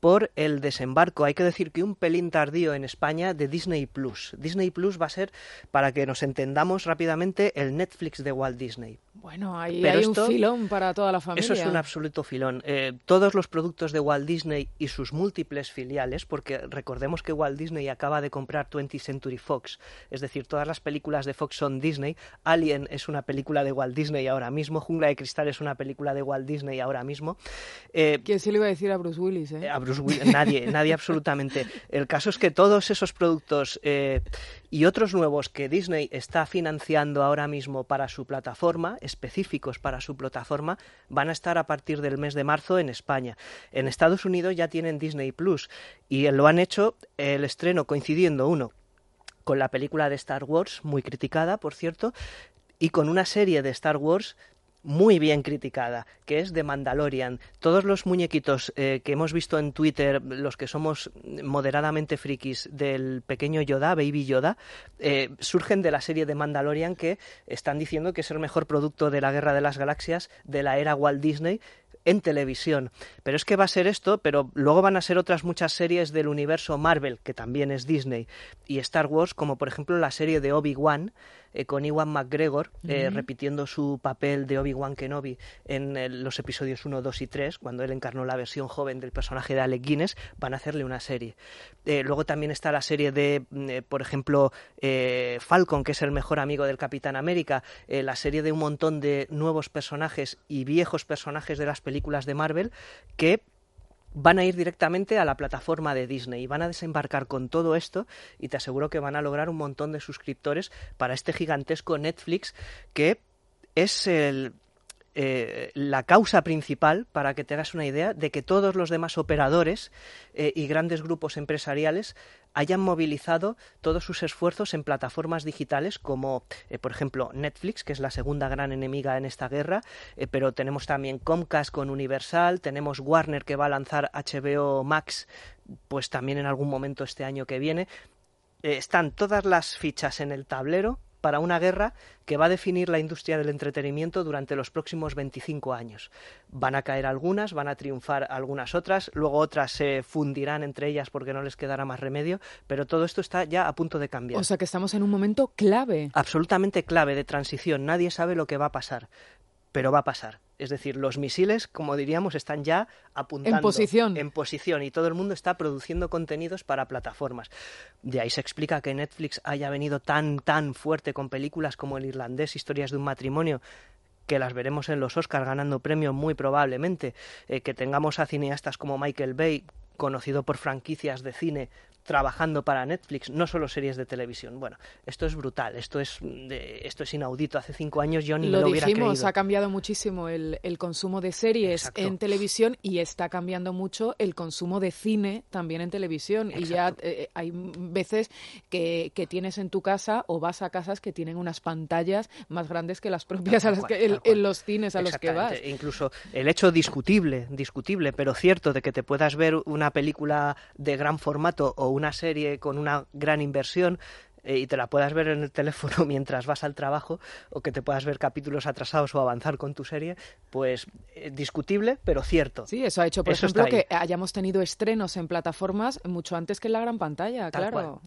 por el desembarco. Hay que decir que un pelín tardío en España de Disney Plus. Disney Plus va a ser, para que nos entendamos rápidamente, el Netflix de Walt Disney. Bueno, ahí hay un filón para toda la familia. Eso es un absoluto filón. Eh, todos los productos de Walt Disney y sus múltiples filiales, porque recordemos que Walt Disney acaba de comprar 20th Century Fox, es decir, todas las películas de Fox son Disney. Alien es una película de Walt Disney ahora mismo. Jungla de Cristal es una película de Walt Disney ahora mismo. Eh, ¿Quién se le iba a decir a Bruce Willis? Eh? A Bruce Willis, nadie, nadie absolutamente. El caso es que todos esos productos eh, y otros nuevos que Disney está financiando ahora mismo para su plataforma, específicos para su plataforma, van a estar a partir del mes de marzo en España. En Estados Unidos ya tienen Disney Plus y lo han hecho el estreno coincidiendo uno con la película de Star Wars, muy criticada, por cierto, y con una serie de Star Wars muy bien criticada, que es The Mandalorian. Todos los muñequitos eh, que hemos visto en Twitter, los que somos moderadamente frikis del pequeño Yoda, Baby Yoda, eh, surgen de la serie de Mandalorian que están diciendo que es el mejor producto de la Guerra de las Galaxias de la era Walt Disney en televisión. Pero es que va a ser esto, pero luego van a ser otras muchas series del universo Marvel, que también es Disney, y Star Wars, como por ejemplo la serie de Obi-Wan, eh, con Iwan McGregor eh, repitiendo su papel de Obi-Wan Kenobi en los episodios 1, 2 y 3, cuando él encarnó la versión joven del personaje de Alec Guinness, van a hacerle una serie. Eh, luego también está la serie de, mm, por ejemplo, Falcon, que es el mejor amigo del Capitán América, la serie de un montón de nuevos personajes y viejos personajes de las películas de Marvel que van a ir directamente a la plataforma de Disney y van a desembarcar con todo esto y te aseguro que van a lograr un montón de suscriptores para este gigantesco Netflix que es el, eh, la causa principal, para que te hagas una idea, de que todos los demás operadores eh, y grandes grupos empresariales hayan movilizado todos sus esfuerzos en plataformas digitales como, eh, por ejemplo, Netflix, que es la segunda gran enemiga en esta guerra, pero tenemos también Comcast con Universal, tenemos Warner que va a lanzar HBO Max, pues también en algún momento este año que viene. están todas las fichas en el tablero para una guerra que va a definir la industria del entretenimiento durante los próximos 25 años. Van a caer algunas, van a triunfar algunas otras, luego otras se fundirán entre ellas porque no les quedará más remedio, pero todo esto está ya a punto de cambiar. O sea que estamos en un momento clave. Absolutamente clave de transición. Nadie sabe lo que va a pasar, pero va a pasar. Es decir, los misiles, como diríamos, están ya apuntando en posición. en posición y todo el mundo está produciendo contenidos para plataformas. De ahí se explica que Netflix haya venido tan tan fuerte con películas como El irlandés, Historias de un matrimonio, que las veremos en los Oscars ganando premios muy probablemente, eh, que tengamos a cineastas como Michael Bay conocido por franquicias de cine trabajando para Netflix, no solo series de televisión. Bueno, esto es brutal, esto es, esto es inaudito. Hace cinco años yo ni lo, me lo hubiera dijimos, ha cambiado muchísimo el, consumo de series en televisión y está cambiando mucho el consumo de cine también en televisión. Y ya eh, hay veces que, tienes en tu casa o vas a casas que tienen unas pantallas más grandes que las propias a las que, en, los cines a los que vas. Incluso el hecho discutible, discutible, pero cierto, de que te puedas ver una película de gran formato o una serie con una gran inversión eh, y te la puedas ver en el teléfono mientras vas al trabajo o que te puedas ver capítulos atrasados o avanzar con tu serie, pues eh, discutible, pero cierto. Sí, eso ha hecho, por ejemplo, que hayamos tenido estrenos en plataformas mucho antes que en la gran pantalla, claro.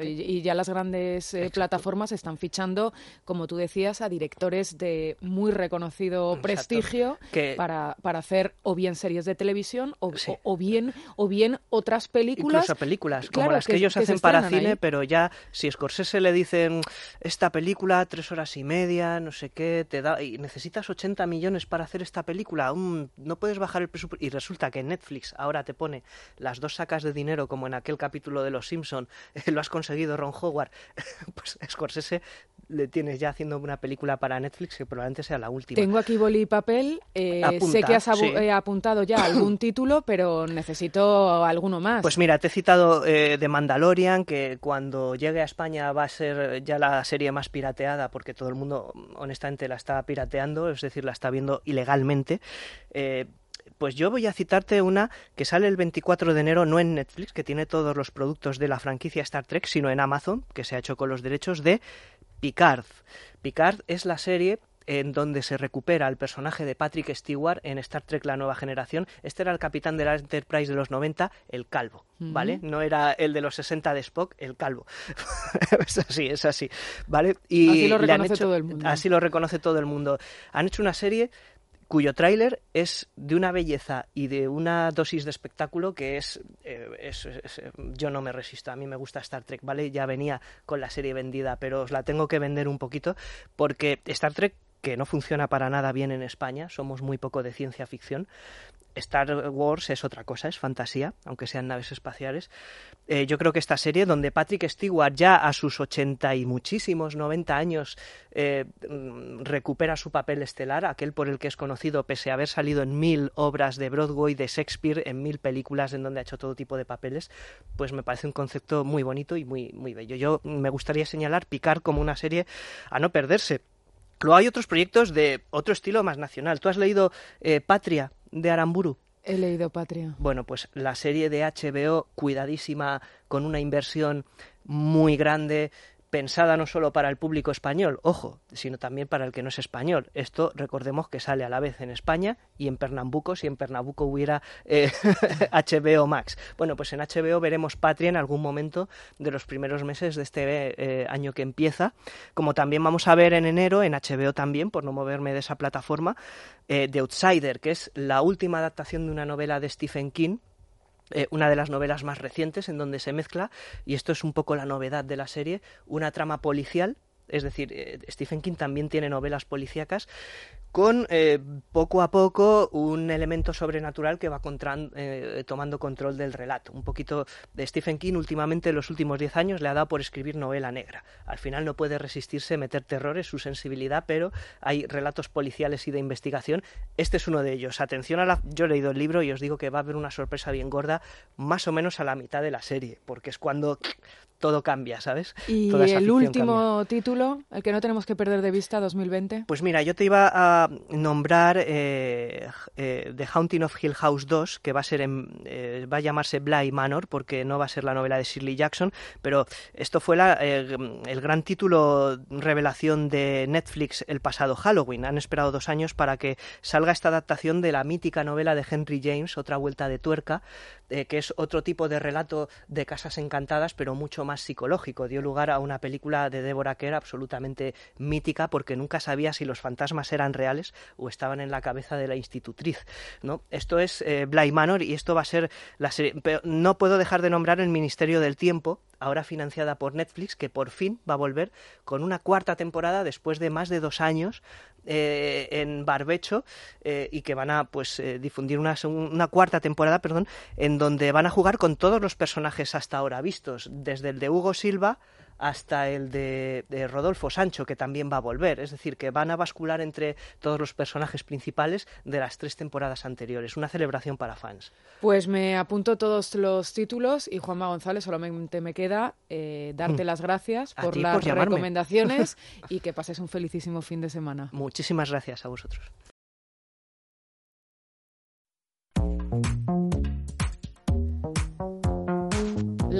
Y, ya las grandes eh, plataformas están fichando, como tú decías, a directores de muy reconocido prestigio para, para hacer o bien series de televisión o, o, bien o bien otras películas. Incluso películas, como las que, ellos hacen para cine, pero ya si Scorsese le dicen esta película, tres horas y media, no sé qué, te da y necesitas 80 millones para hacer esta película, no puedes bajar el presupuesto y resulta que Netflix ahora te pone las dos sacas de dinero como en aquel capítulo de Los Simpson, lo has conseguido Ron Howard, pues Scorsese le tienes ya haciendo una película para Netflix que probablemente sea la última. Tengo aquí boli y papel. Eh, sé que has eh, apuntado ya algún título, pero necesito alguno más. Pues mira, te he citado eh, The Mandalorian, que cuando llegue a España va a ser ya la serie más pirateada, porque todo el mundo, honestamente, la está pirateando, es decir, la está viendo ilegalmente. Pues yo voy a citarte una que sale el 24 de enero, no en Netflix, que tiene todos los productos de la franquicia Star Trek, sino en Amazon, que se ha hecho con los derechos de Picard. Picard es la serie en donde se recupera el personaje de Patrick Stewart en Star Trek La Nueva Generación. Este era el capitán de la Enterprise de los 90, el calvo, ¿vale? No era el de los 60 de Spock, el calvo. es así, es así, ¿vale? Y así lo reconoce todo el mundo. Así lo reconoce todo el mundo. Han hecho una serie cuyo tráiler es de una belleza y de una dosis de espectáculo que es, eh, yo no me resisto, a mí me gusta Star Trek, ¿vale? Ya venía con la serie vendida, pero os la tengo que vender un poquito porque Star Trek que no funciona para nada bien en España, somos muy poco de ciencia ficción, Star Wars es otra cosa, es fantasía, aunque sean naves espaciales. Eh, yo creo que esta serie, donde Patrick Stewart ya a sus ochenta y muchísimos, noventa años, eh, mm, recupera su papel estelar, aquel por el que es conocido, pese a haber salido en mil obras de Broadway, de Shakespeare, en mil películas en donde ha hecho todo tipo de papeles, pues me parece un concepto muy bonito y muy, muy bello. Yo me gustaría señalar Picar como una serie a no perderse Luego hay otros proyectos de otro estilo más nacional. ¿Tú has leído eh, Patria de Aramburu? He leído Patria. Bueno, pues la serie de HBO, cuidadísima, con una inversión muy grande, pensada no solo para el público español, ojo, sino también para el que no es español. Esto recordemos que sale a la vez en España y en Pernambuco, si en Pernambuco hubiera HBO eh, Max. Bueno, pues en HBO veremos Patria en algún momento de los primeros meses de este eh, año que empieza, como también vamos a ver en enero en HBO también, por no moverme de esa plataforma, eh, The Outsider, que es la última adaptación de una novela de Stephen King, eh, una de las novelas más recientes en donde se mezcla, y esto es un poco la novedad de la serie, una trama policial es decir, eh, Stephen King también tiene novelas policíacas con eh, poco a poco un elemento sobrenatural que va eh, tomando control del relato. Un poquito de Stephen King últimamente en los últimos diez años le ha dado por escribir novela negra. Al final no puede resistirse meter terrores, su sensibilidad, pero hay relatos policiales y de investigación. Este es uno de ellos. Atención a la... Yo he leído el libro y os digo que va a haber una sorpresa bien gorda más o menos a la mitad de la serie, porque es cuando todo cambia, ¿sabes? ¿Y el último título, el que no tenemos que perder de vista, 2020? Pues mira, yo te iba a nombrar eh, eh, The Haunting of Hill House 2, que va a ser en, eh, va a llamarse Bly Manor, porque no va a ser la novela de Shirley Jackson, pero esto fue la, el gran título revelación de Netflix el pasado Halloween. Han esperado dos años para que salga esta adaptación de la mítica novela de Henry James, Otra vuelta de tuerca, que es otro tipo de relato de casas encantadas, pero mucho más psicológico. Dio lugar a una película de Deborah Kerr absolutamente mítica porque nunca sabía si los fantasmas eran reales o estaban en la cabeza de la institutriz. ¿no? Esto es eh, Manor y esto va a ser la serie. Pero no puedo dejar de nombrar el Ministerio del Tiempo, ahora financiada por Netflix, que por fin va a volver con una cuarta temporada después de más de dos años eh, en Barbecho eh, y que van a pues eh, difundir una, una, cuarta temporada, perdón, en donde van a jugar con todos los personajes hasta ahora vistos, desde el de Hugo Silva hasta el de, Rodolfo Sancho, que también va a volver. Es decir, que van a bascular entre todos los personajes principales de las tres temporadas anteriores. Una celebración para fans. Pues me apunto todos los títulos y Juanma González, solamente me queda eh, darte mm. las gracias por las recomendaciones y que pases un felicísimo fin de semana. Muchísimas gracias a vosotros.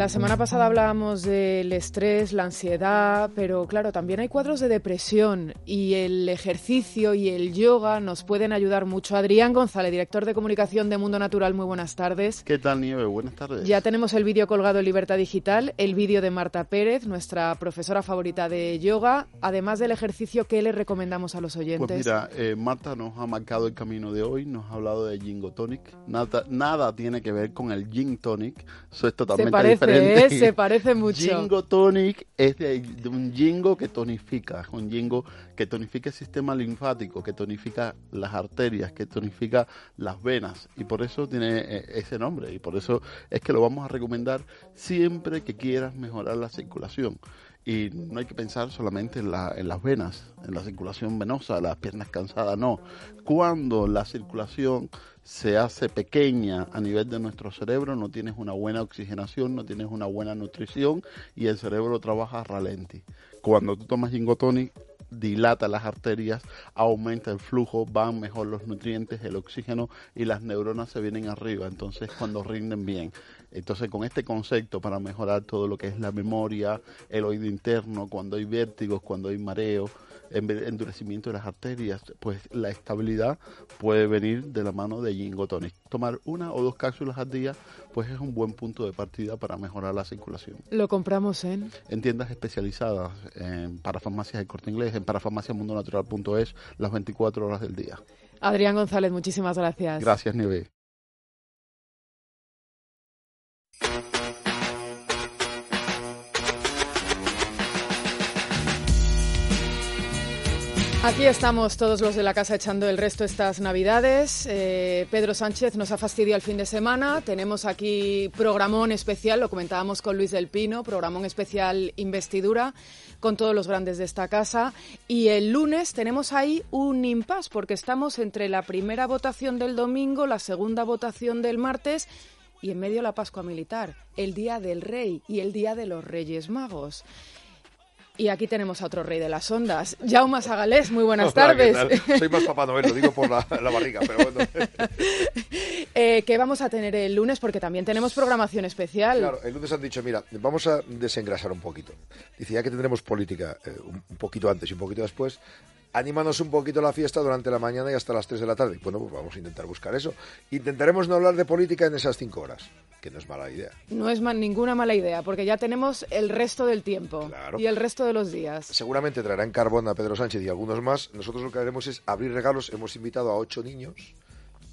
La semana pasada hablábamos del estrés, la ansiedad, pero claro, también hay cuadros de depresión y el ejercicio y el yoga nos pueden ayudar mucho. Adrián González, director de comunicación de Mundo Natural, muy buenas tardes. ¿Qué tal, Nieve? Buenas tardes. Ya tenemos el vídeo colgado en Libertad Digital, el vídeo de Marta Pérez, nuestra profesora favorita de yoga. Además del ejercicio, ¿qué le recomendamos a los oyentes? Pues mira, eh, Marta nos ha marcado el camino de hoy, nos ha hablado de Jingo Tonic. Nada, nada tiene que ver con el Gin Tonic, eso es totalmente diferente se parece mucho. Jingo Tonic es de, un jingo que tonifica, un jingo que tonifica el sistema linfático, que tonifica las arterias, que tonifica las venas. Y por eso tiene eh, ese nombre. Y por eso es que lo vamos a recomendar siempre que quieras mejorar la circulación. Y no hay que pensar solamente en, la, en las venas, en la circulación venosa, las piernas cansadas, no. Cuando la circulación se hace pequeña a nivel de nuestro cerebro, no tienes una buena oxigenación, no tienes una buena nutrición y el cerebro trabaja a ralenti. Cuando tú tomas gingotonic, dilata las arterias, aumenta el flujo, van mejor los nutrientes, el oxígeno y las neuronas se vienen arriba, entonces cuando rinden bien. Entonces con este concepto para mejorar todo lo que es la memoria, el oído interno, cuando hay vértigos, cuando hay mareo, endurecimiento de las arterias, pues la estabilidad puede venir de la mano de Tonic. Tomar una o dos cápsulas al día, pues es un buen punto de partida para mejorar la circulación. Lo compramos en en tiendas especializadas, en parafarmacias de Corte Inglés, en parafarmaciamundonatural.es, las 24 horas del día. Adrián González, muchísimas gracias. Gracias, Nieve. Aquí estamos todos los de la casa echando el resto estas navidades. Eh, Pedro Sánchez nos ha fastidiado el fin de semana. Tenemos aquí programón especial, lo comentábamos con Luis del Pino, programón especial investidura con todos los grandes de esta casa. Y el lunes tenemos ahí un impasse porque estamos entre la primera votación del domingo, la segunda votación del martes y en medio la Pascua Militar, el Día del Rey y el Día de los Reyes Magos. Y aquí tenemos a otro rey de las ondas, Jaume Sagalés. Muy buenas tardes. Soy más Papá Noel, lo digo por la, barriga, pero bueno. eh, ¿Qué vamos a tener el lunes? Porque también tenemos programación especial. Claro, el lunes han dicho, mira, vamos a desengrasar un poquito. Dice, ya que tendremos política eh, un, un poquito antes y un poquito después, anímanos un poquito la fiesta durante la mañana y hasta las 3 de la tarde. Bueno, pues vamos a intentar buscar eso. Intentaremos no hablar de política en esas 5 horas, que no es mala idea. No es ninguna mala idea, porque ya tenemos el resto del tiempo y el resto de los días. Seguramente traerán carbón a Pedro Sánchez y algunos más. Nosotros lo que haremos es abrir regalos. Hemos invitado a ocho niños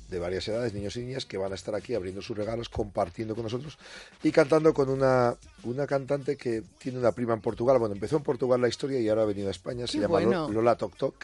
de varias edades, niños y niñas, que van a estar aquí abriendo sus regalos, compartiendo con nosotros y cantando con una, una cantante que tiene una prima en Portugal. Bueno, empezó en Portugal la historia y ahora ha venido a España. se llama Lola Tok Tok.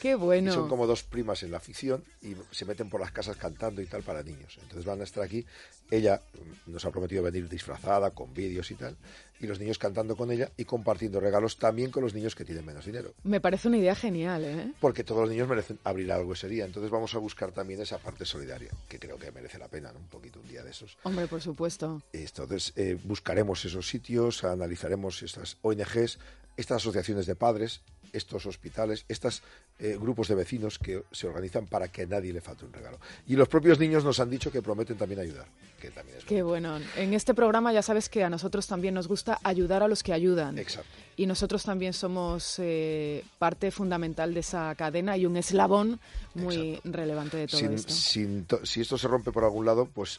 Qué bueno. son como dos primas en la afición y se meten por las casas cantando y tal para niños. Entonces van a estar aquí. Ella nos ha prometido venir disfrazada, con vídeos y tal. Y los niños cantando con ella y compartiendo regalos también con los niños que tienen menos dinero. Me parece una idea genial, ¿eh? Porque todos los niños merecen abrir algo ese día. Entonces vamos a buscar también esa parte solidaria, que creo que merece la pena, ¿no? Un poquito un día de esos. Hombre, por supuesto. Entonces eh, buscaremos esos sitios, analizaremos estas ONGs, estas asociaciones de padres, estos hospitales, estos eh, grupos de vecinos que se organizan para que a nadie le falte un regalo. Y los propios niños nos han dicho que prometen también ayudar. Que también es Qué bueno. En este programa ya sabes que a nosotros también nos gusta ayudar a los que ayudan. Exacto. Y nosotros también somos eh, parte fundamental de esa cadena y un eslabón muy relevante de todo esto. si esto se rompe por algún lado, pues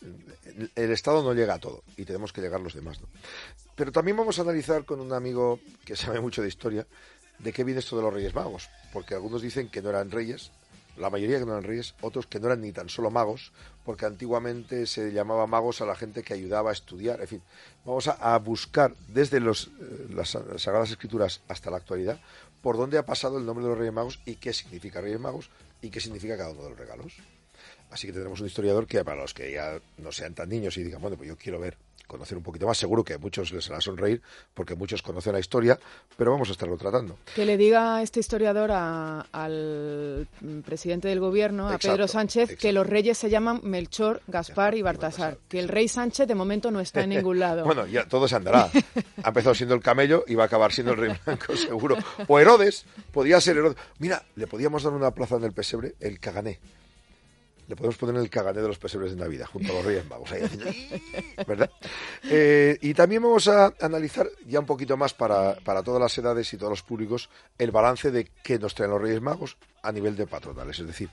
el Estado no llega a todo y tenemos que llegar los demás. ¿no? Pero también vamos a analizar con un amigo que sabe mucho de historia de qué viene esto de los Reyes Magos, porque algunos dicen que no eran reyes, la mayoría que no eran reyes, otros que no eran ni tan solo magos, porque antiguamente se llamaba magos a la gente que ayudaba a estudiar. En fin, vamos a, buscar desde eh, las Sagradas Escrituras hasta la actualidad por dónde ha pasado el nombre de los Reyes Magos y qué significa Reyes Magos y qué significa cada uno de los regalos. Así que tendremos un historiador que para los que ya no sean tan niños y digan, bueno, pues yo quiero ver conocer un poquito más. Seguro que a muchos les hará sonreír porque muchos conocen la historia, pero vamos a estarlo tratando. Que le diga este historiador al presidente del gobierno, a Pedro Sánchez, que los reyes se llaman Melchor, Gaspar y Baltasar, que el rey Sánchez de momento no está en ningún lado. bueno, ya todo se andará. Ha empezado siendo el camello y va a acabar siendo el rey blanco, seguro. O Herodes, podía ser Herodes. Mira, le podíamos dar una plaza en el pesebre, el Cagané le podemos poner el cagané de los pesebres de Navidad, junto a los Reyes Magos, ahí ¿verdad? Eh, y también vamos a analizar ya un poquito más para, para, todas las edades y todos los públicos el balance de qué nos traen los Reyes Magos a nivel de patronales. Es decir,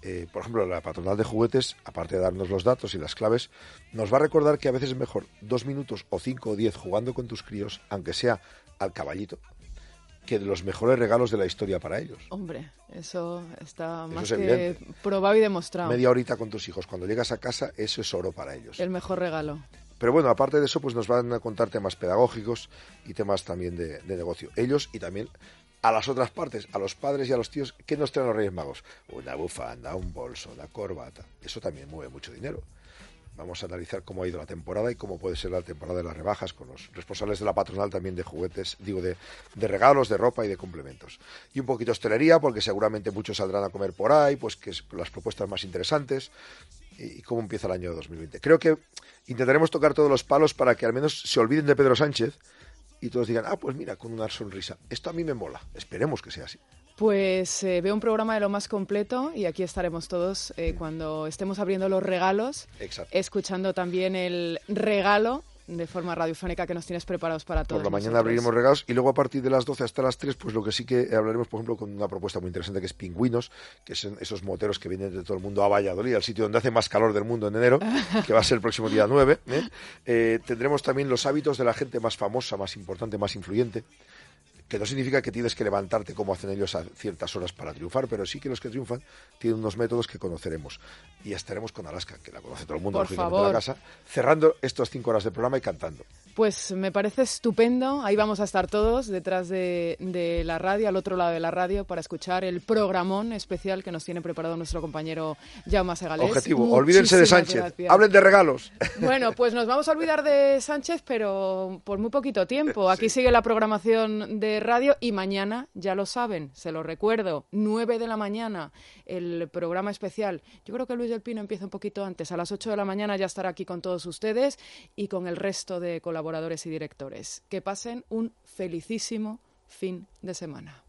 eh, por ejemplo, la patronal de juguetes, aparte de darnos los datos y las claves, nos va a recordar que a veces es mejor dos minutos o cinco o diez jugando con tus críos, aunque sea al caballito, que de los mejores regalos de la historia para ellos. Hombre, eso está más que probado y demostrado. Media horita con tus hijos, cuando llegas a casa, eso es oro para ellos. El mejor regalo. Pero bueno, aparte de eso, pues nos van a contar temas pedagógicos y temas también de, negocio. Ellos y también a las otras partes, a los padres y a los tíos, ¿qué nos traen los Reyes Magos? Una bufanda, un bolso, una corbata. Eso también mueve mucho dinero. Vamos a analizar cómo ha ido la temporada y cómo puede ser la temporada de las rebajas con los responsables de la patronal también de juguetes, digo, de, regalos, de ropa y de complementos. Y un poquito hostelería, porque seguramente muchos saldrán a comer por ahí, pues que es las propuestas más interesantes y, cómo empieza el año 2020. Creo que intentaremos tocar todos los palos para que al menos se olviden de Pedro Sánchez y todos digan, ah, pues mira, con una sonrisa. Esto a mí me mola. Esperemos que sea así. Pues eh, veo un programa de lo más completo y aquí estaremos todos eh, cuando estemos abriendo los regalos, escuchando también el regalo de forma radiofónica que nos tienes preparados para todos. Por la mañana abriremos regalos y luego a partir de las 12 hasta las 3, pues lo que sí que hablaremos, por ejemplo, con una propuesta muy interesante que es Pingüinos, que son esos moteros que vienen de todo el mundo a Valladolid, al sitio donde hace más calor del mundo en enero, que va a ser el próximo día 9. ¿eh? tendremos también los hábitos de la gente más famosa, más importante, más influyente que no significa que tienes que levantarte como hacen ellos a ciertas horas para triunfar, pero sí que los que triunfan tienen unos métodos que conoceremos. Y estaremos con Alaska, que la conoce todo el mundo, Por favor. la casa, cerrando estas cinco horas de programa y cantando. Pues me parece estupendo. Ahí vamos a estar todos detrás de, la radio, al otro lado de la radio, para escuchar el programón especial que nos tiene preparado nuestro compañero Jaume Segalés. Objetivo, olvídense de Sánchez. Hablen de regalos. Bueno, pues nos vamos a olvidar de Sánchez, pero por muy poquito tiempo. Aquí sigue la programación de radio y mañana, ya lo saben, se lo recuerdo, 9 de la mañana, el programa especial. Yo creo que Luis del Pino empieza un poquito antes. A las 8 de la mañana ya estará aquí con todos ustedes y con el resto de colaboradores y directores. Que pasen un felicísimo fin de semana.